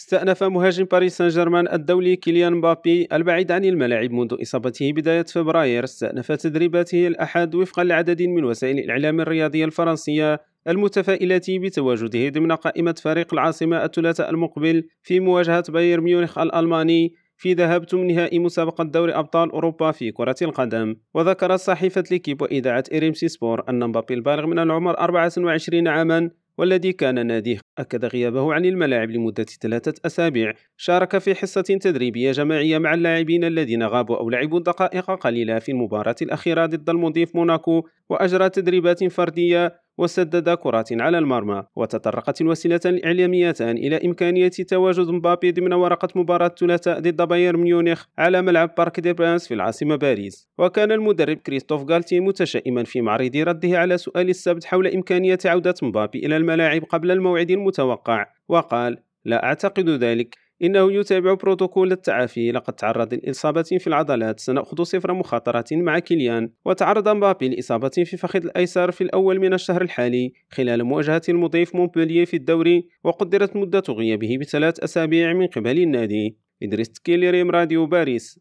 استأنف مهاجم باريس سان جيرمان الدولي كيليان مبابي البعيد عن الملاعب منذ إصابته بداية فبراير. استأنف تدريباته الأحد وفقا لعدد من وسائل الإعلام الرياضية الفرنسية المتفائلة بتواجده ضمن قائمة فريق العاصمة الثلاثاء المقبل في مواجهة بايرن ميونخ الألماني في ذهاب ثمن نهائي مسابقة دوري أبطال أوروبا في كرة القدم. وذكرت صحيفة ليكيب وإذاعة RMC Sport أن مبابي البالغ من العمر 24 عاما والذي كان ناديه. أكد غيابه عن الملاعب لمدة ثلاثة أسابيع. شارك في حصة تدريبية جماعية مع اللاعبين الذين غابوا أو لعبوا دقائق قليلة في المباراة الأخيرة ضد المضيف موناكو وأجرى تدريبات فردية وسدد كرات على المرمى وتطرقت الوسيلتان الإعلاميتان إلى إمكانية تواجد مبابي ضمن ورقة مباراة الثلاثاء ضد بايرن ميونخ على ملعب بارك دي برانس في العاصمة باريس. وكان المدرب كريستوف غالتي متشائما في معرض رده على سؤال السبت حول إمكانية عودة مبابي إلى الملاعب قبل الموعد المتوقع وقال لا أعتقد ذلك إنه يتابع بروتوكول التعافي. لقد تعرض لإصابة في العضلات. سنأخذ صفر مخاطرة مع كيليان. وتعرض مبابي لإصابة في فخذ الأيسر في الأول من الشهر الحالي. خلال مواجهة المضيف مونبلييه في الدوري وقدرت مدة غيابه بثلاث أسابيع من قبل النادي. إدريس كيليريم راديو باريس.